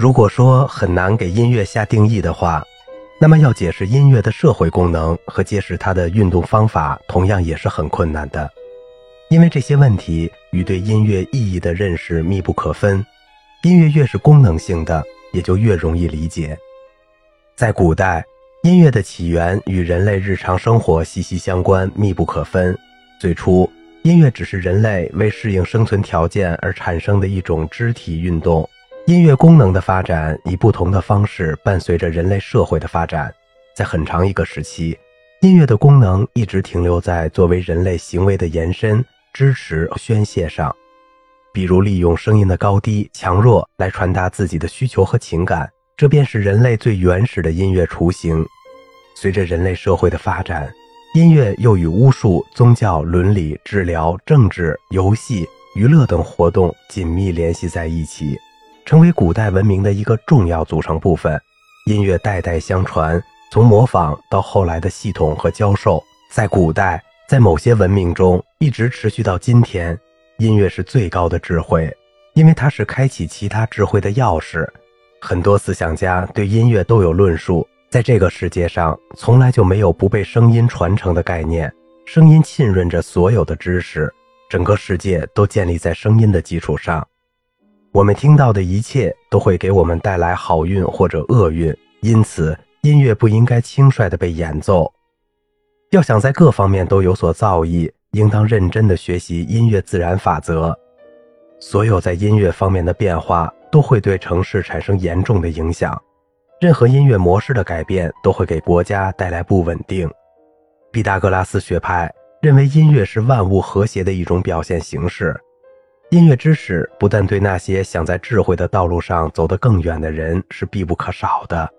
如果说很难给音乐下定义的话，那么要解释音乐的社会功能和揭示它的运动方法，同样也是很困难的，因为这些问题与对音乐意义的认识密不可分。音乐越是功能性的，也就越容易理解。在古代，音乐的起源与人类日常生活息息相关、密不可分。最初，音乐只是人类为适应生存条件而产生的一种肢体运动。音乐功能的发展以不同的方式伴随着人类社会的发展。在很长一个时期，音乐的功能一直停留在作为人类行为的延伸、支持、宣泄上。比如利用声音的高低、强弱来传达自己的需求和情感，这便是人类最原始的音乐雏形。随着人类社会的发展，音乐又与巫术、宗教、伦理、治疗、政治、游戏、娱乐等活动紧密联系在一起，成为古代文明的一个重要组成部分。音乐代代相传，从模仿到后来的系统和教授，在古代，在某些文明中一直持续到今天。音乐是最高的智慧，因为它是开启其他智慧的钥匙。很多思想家对音乐都有论述。在这个世界上，从来就没有不被声音传承的概念。声音浸润着所有的知识，整个世界都建立在声音的基础上。我们听到的一切都会给我们带来好运或者厄运，因此音乐不应该轻率地被演奏。要想在各方面都有所造诣。应当认真地学习音乐自然法则。所有在音乐方面的变化都会对城市产生严重的影响。任何音乐模式的改变都会给国家带来不稳定。毕达哥拉斯学派认为音乐是万物和谐的一种表现形式。音乐知识不但对那些想在智慧的道路上走得更远的人是必不可少的，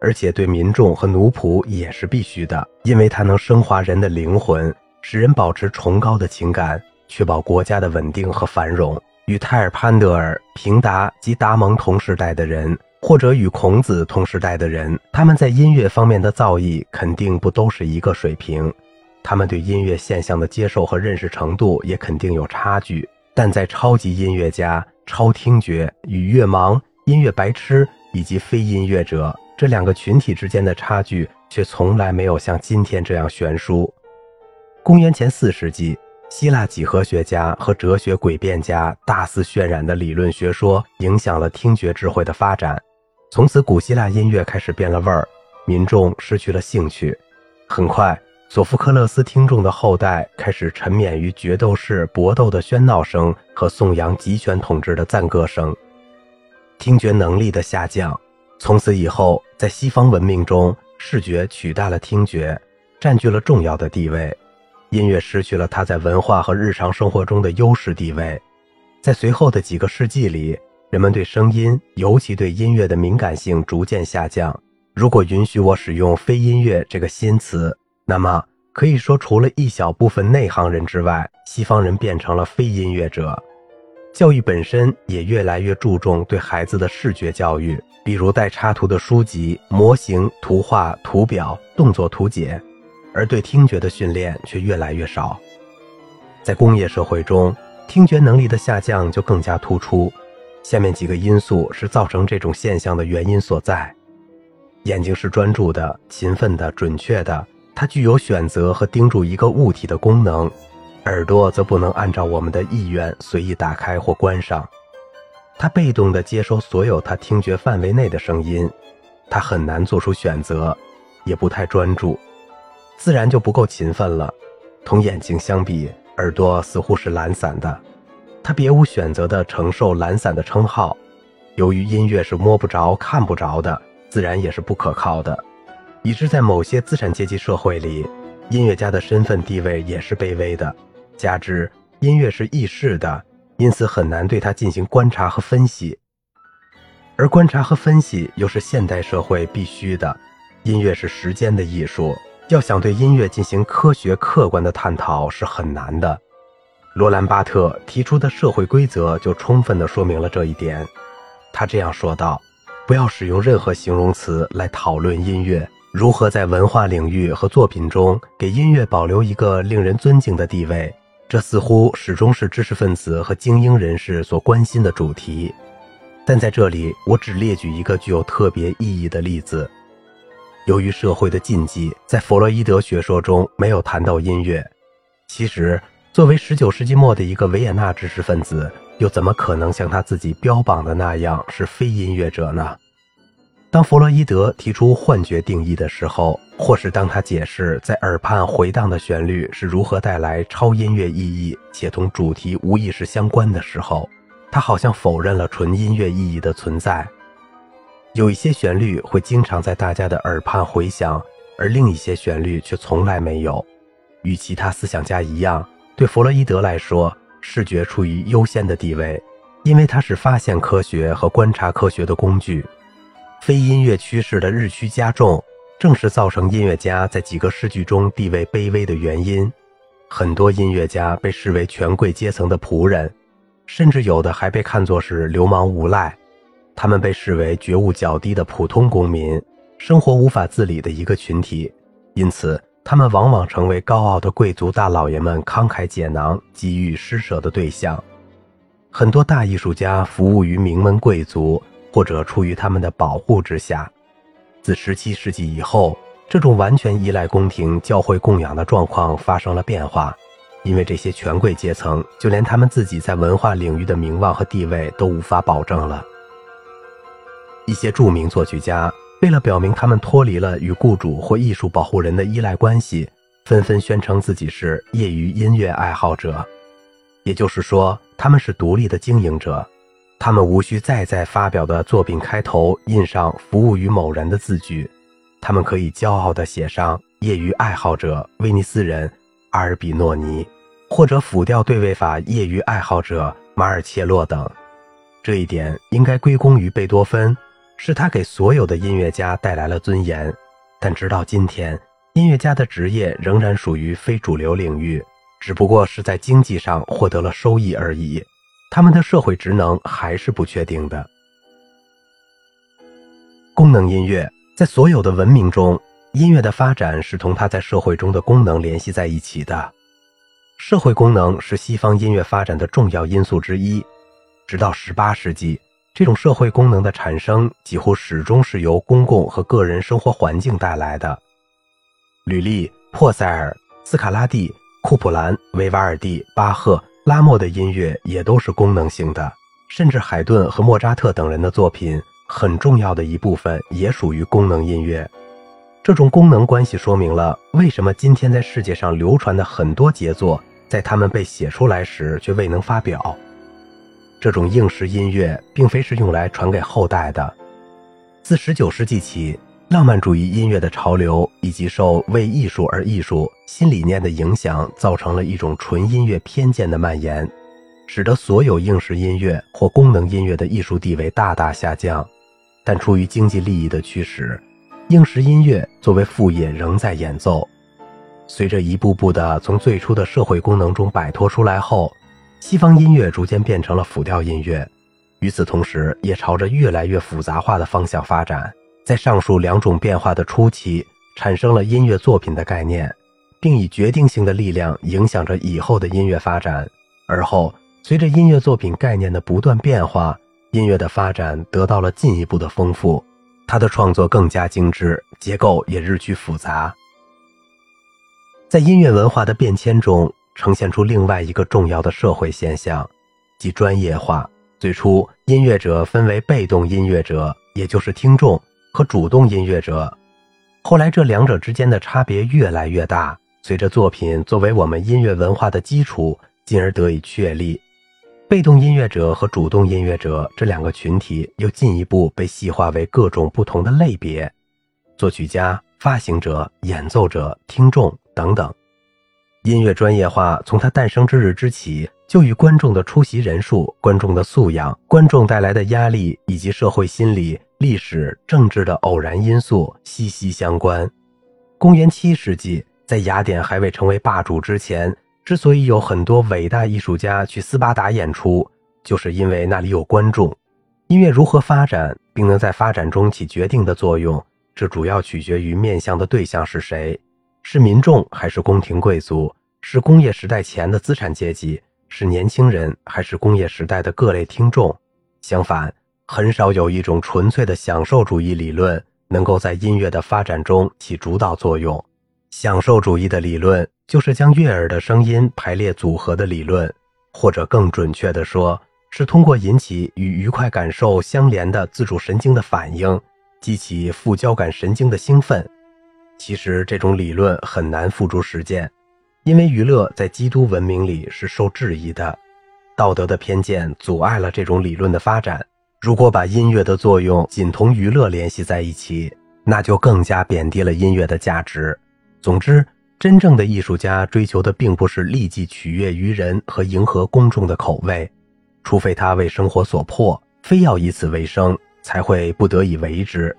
而且对民众和奴仆也是必须的，因为它能升华人的灵魂。使人保持崇高的情感，确保国家的稳定和繁荣。与泰尔潘德尔、平达及达蒙同时代的人，或者与孔子同时代的人，他们在音乐方面的造诣肯定不都是一个水平。他们对音乐现象的接受和认识程度也肯定有差距。但在超级音乐家、超听觉与乐盲、音乐白痴以及非音乐者这两个群体之间的差距，却从来没有像今天这样悬殊。公元前四世纪，希腊几何学家和哲学诡辩家大肆渲染的理论学说影响了听觉智慧的发展。从此，古希腊音乐开始变了味儿，民众失去了兴趣。很快，索福克勒斯听众的后代开始沉湎于决斗士搏斗的喧闹声和颂扬集权统治的赞歌声。听觉能力的下降，从此以后，在西方文明中，视觉取代了听觉，占据了重要的地位。音乐失去了它在文化和日常生活中的优势地位，在随后的几个世纪里，人们对声音，尤其对音乐的敏感性逐渐下降。如果允许我使用“非音乐”这个新词，那么可以说，除了一小部分内行人之外，西方人变成了非音乐者。教育本身也越来越注重对孩子的视觉教育，比如带插图的书籍、模型、图画、图表、动作图解。而对听觉的训练却越来越少，在工业社会中，听觉能力的下降就更加突出。下面几个因素是造成这种现象的原因所在：眼睛是专注的、勤奋的、准确的，它具有选择和盯住一个物体的功能；耳朵则不能按照我们的意愿随意打开或关上，它被动地接收所有它听觉范围内的声音，它很难做出选择，也不太专注。自然就不够勤奋了。同眼睛相比，耳朵似乎是懒散的，它别无选择地承受懒散的称号。由于音乐是摸不着、看不着的，自然也是不可靠的，以致在某些资产阶级社会里，音乐家的身份地位也是卑微的。加之音乐是易逝的，因此很难对它进行观察和分析，而观察和分析又是现代社会必须的。音乐是时间的艺术。要想对音乐进行科学客观的探讨是很难的。罗兰·巴特提出的社会规则就充分地说明了这一点。他这样说道：“不要使用任何形容词来讨论音乐。如何在文化领域和作品中给音乐保留一个令人尊敬的地位，这似乎始终是知识分子和精英人士所关心的主题。但在这里，我只列举一个具有特别意义的例子。由于社会的禁忌，在弗洛伊德学说中没有谈到音乐。其实，作为19世纪末的一个维也纳知识分子，又怎么可能像他自己标榜的那样是非音乐者呢？当弗洛伊德提出幻觉定义的时候，或是当他解释在耳畔回荡的旋律是如何带来超音乐意义且同主题无意识相关的时候，他好像否认了纯音乐意义的存在。有一些旋律会经常在大家的耳畔回响，而另一些旋律却从来没有。与其他思想家一样，对弗洛伊德来说，视觉处于优先的地位，因为它是发现科学和观察科学的工具。非音乐趋势的日趋加重，正是造成音乐家在几个世纪中地位卑微的原因。很多音乐家被视为权贵阶层的仆人，甚至有的还被看作是流氓无赖。他们被视为觉悟较低的普通公民，生活无法自理的一个群体，因此他们往往成为高傲的贵族大老爷们慷慨解囊、给予施舍的对象。很多大艺术家服务于名门贵族，或者处于他们的保护之下。自17世纪以后，这种完全依赖宫廷教会供养的状况发生了变化，因为这些权贵阶层就连他们自己在文化领域的名望和地位都无法保证了。一些著名作曲家为了表明他们脱离了与雇主或艺术保护人的依赖关系，纷纷宣称自己是业余音乐爱好者，也就是说，他们是独立的经营者。他们无需再在发表的作品开头印上“服务于某人”的字句，他们可以骄傲地写上“业余爱好者威尼斯人阿尔比诺尼”或者辅调对位法“业余爱好者马尔切洛”等。这一点应该归功于贝多芬。是他给所有的音乐家带来了尊严，但直到今天，音乐家的职业仍然属于非主流领域，只不过是在经济上获得了收益而已。他们的社会职能还是不确定的。功能音乐在所有的文明中，音乐的发展是同它在社会中的功能联系在一起的。社会功能是西方音乐发展的重要因素之一，直到18世纪。这种社会功能的产生几乎始终是由公共和个人生活环境带来的。吕利、珀塞尔、斯卡拉蒂、库普兰、维瓦尔第、巴赫、拉莫的音乐也都是功能性的，甚至海顿和莫扎特等人的作品，很重要的一部分也属于功能音乐。这种功能关系说明了为什么今天在世界上流传的很多杰作，在他们被写出来时却未能发表。这种应试音乐并非是用来传给后代的。自19世纪起，浪漫主义音乐的潮流以及受“为艺术而艺术”新理念的影响，造成了一种纯音乐偏见的蔓延，使得所有应试音乐或功能音乐的艺术地位大大下降。但出于经济利益的驱使，应试音乐作为副业仍在演奏。随着一步步的从最初的社会功能中摆脱出来后，西方音乐逐渐变成了辅调音乐，与此同时，也朝着越来越复杂化的方向发展。在上述两种变化的初期，产生了音乐作品的概念，并以决定性的力量影响着以后的音乐发展。而后，随着音乐作品概念的不断变化，音乐的发展得到了进一步的丰富，它的创作更加精致，结构也日趋复杂。在音乐文化的变迁中。呈现出另外一个重要的社会现象，即专业化。最初，音乐者分为被动音乐者，也就是听众，和主动音乐者。后来，这两者之间的差别越来越大。随着作品作为我们音乐文化的基础，进而得以确立，被动音乐者和主动音乐者这两个群体又进一步被细化为各种不同的类别：作曲家、发行者、演奏者、听众等等。音乐专业化从它诞生之日之起，就与观众的出席人数、观众的素养、观众带来的压力以及社会心理、历史、政治的偶然因素息息相关。公元七世纪，在雅典还未成为霸主之前，之所以有很多伟大艺术家去斯巴达演出，就是因为那里有观众。音乐如何发展，并能在发展中起决定的作用，这主要取决于面向的对象是谁。是民众还是宫廷贵族？是工业时代前的资产阶级？是年轻人还是工业时代的各类听众？相反，很少有一种纯粹的享受主义理论能够在音乐的发展中起主导作用。享受主义的理论就是将悦耳的声音排列组合的理论，或者更准确地说，是通过引起与愉快感受相连的自主神经的反应，激起副交感神经的兴奋。其实这种理论很难付诸实践，因为娱乐在基督文明里是受质疑的，道德的偏见阻碍了这种理论的发展。如果把音乐的作用仅同娱乐联系在一起，那就更加贬低了音乐的价值。总之，真正的艺术家追求的并不是立即取悦于人和迎合公众的口味，除非他为生活所迫，非要以此为生，才会不得已为之。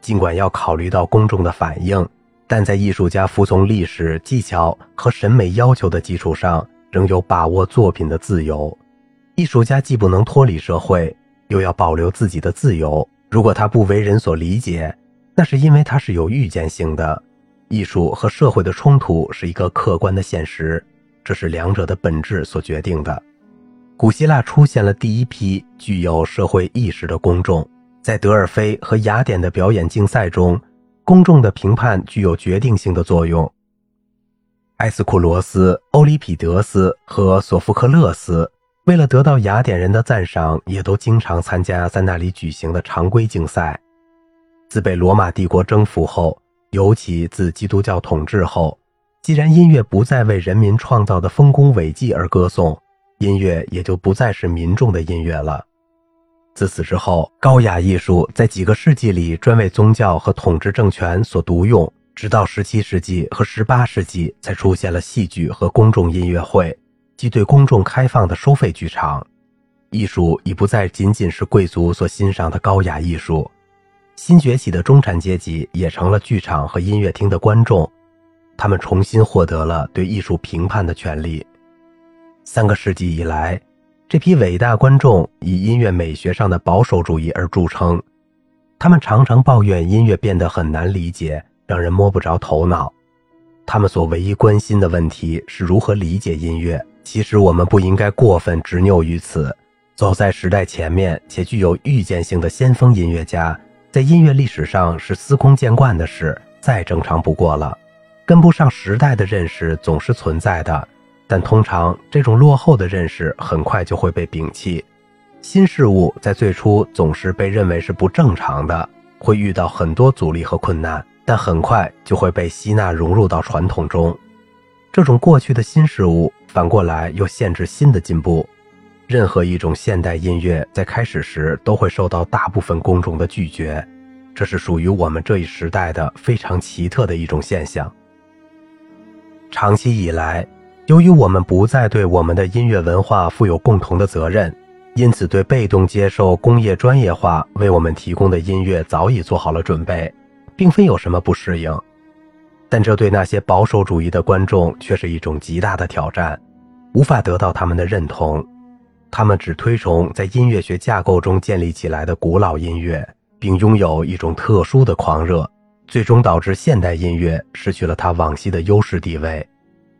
尽管要考虑到公众的反应，但在艺术家服从历史、技巧和审美要求的基础上，仍有把握作品的自由。艺术家既不能脱离社会，又要保留自己的自由。如果他不为人所理解，那是因为他是有预见性的。艺术和社会的冲突是一个客观的现实，这是两者的本质所决定的。古希腊出现了第一批具有社会意识的公众，在德尔菲和雅典的表演竞赛中，公众的评判具有决定性的作用。埃斯库罗斯、欧里庇得斯和索福克勒斯为了得到雅典人的赞赏，也都经常参加在那里举行的常规竞赛。自被罗马帝国征服后。尤其自基督教统治后，既然音乐不再为人民创造的丰功伟绩而歌颂，音乐也就不再是民众的音乐了。自此之后，高雅艺术在几个世纪里专为宗教和统治政权所独用，直到17世纪和18世纪才出现了戏剧和公众音乐会，即对公众开放的收费剧场。艺术已不再仅仅是贵族所欣赏的高雅艺术。新崛起的中产阶级也成了剧场和音乐厅的观众，他们重新获得了对艺术评判的权利。三个世纪以来，这批伟大观众以音乐美学上的保守主义而著称，他们常常抱怨音乐变得很难理解，让人摸不着头脑。他们所唯一关心的问题是如何理解音乐。其实我们不应该过分执拗于此。走在时代前面且具有预见性的先锋音乐家。在音乐历史上是司空见惯的事，再正常不过了。跟不上时代的认识总是存在的，但通常这种落后的认识很快就会被摒弃。新事物在最初总是被认为是不正常的，会遇到很多阻力和困难，但很快就会被吸纳融入到传统中。这种过去的新事物反过来又限制新的进步。任何一种现代音乐在开始时都会受到大部分公众的拒绝，这是属于我们这一时代的非常奇特的一种现象。长期以来，由于我们不再对我们的音乐文化负有共同的责任，因此对被动接受工业专业化为我们提供的音乐早已做好了准备，并非有什么不适应。但这对那些保守主义的观众却是一种极大的挑战，无法得到他们的认同。他们只推崇在音乐学架构中建立起来的古老音乐，并拥有一种特殊的狂热，最终导致现代音乐失去了它往昔的优势地位。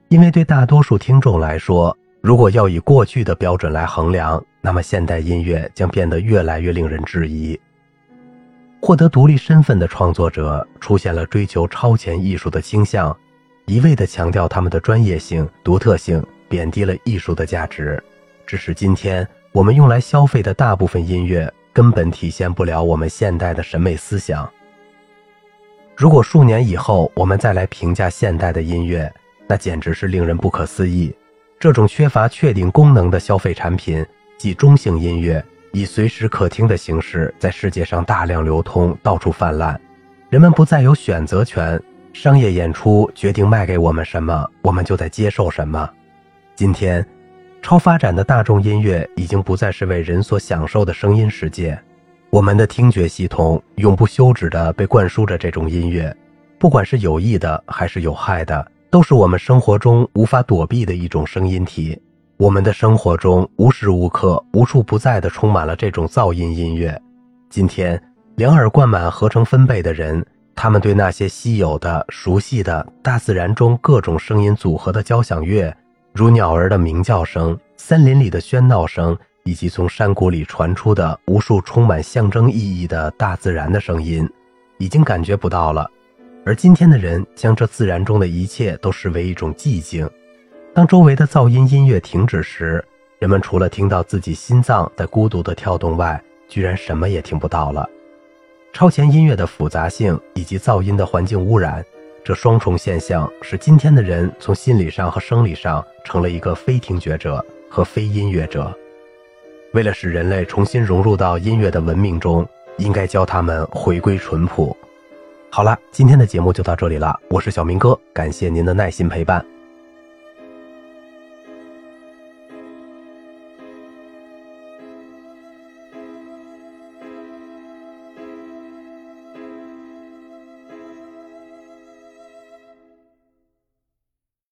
因为对大多数听众来说，如果要以过去的标准来衡量，那么现代音乐将变得越来越令人质疑。获得独立身份的创作者出现了追求超前艺术的倾向，一味地强调他们的专业性、独特性，贬低了艺术的价值。只是今天我们用来消费的大部分音乐根本体现不了我们现代的审美思想。如果数年以后我们再来评价现代的音乐，那简直是令人不可思议。这种缺乏确定功能的消费产品，即中性音乐，以随时可听的形式在世界上大量流通，到处泛滥。人们不再有选择权，商业演出决定卖给我们什么，我们就得接受什么。今天。超发展的大众音乐已经不再是为人所享受的声音世界，我们的听觉系统永不休止地被灌输着这种音乐，不管是有益的还是有害的，都是我们生活中无法躲避的一种声音体。我们的生活中无时无刻、无处不在地充满了这种噪音音乐。今天，两耳灌满合成分贝的人，他们对那些稀有的、熟悉的大自然中各种声音组合的交响乐。如鸟儿的鸣叫声、森林里的喧闹声、以及从山谷里传出的无数充满象征意义的大自然的声音，已经感觉不到了。而今天的人将这自然中的一切都视为一种寂静。当周围的噪音音乐停止时，人们除了听到自己心脏在孤独的跳动外，居然什么也听不到了。超前音乐的复杂性以及噪音的环境污染，这双重现象使今天的人从心理上和生理上成了一个非听觉者和非音乐者。为了使人类重新融入到音乐的文明中，应该教他们回归淳朴。好了，今天的节目就到这里了，我是小明哥，感谢您的耐心陪伴。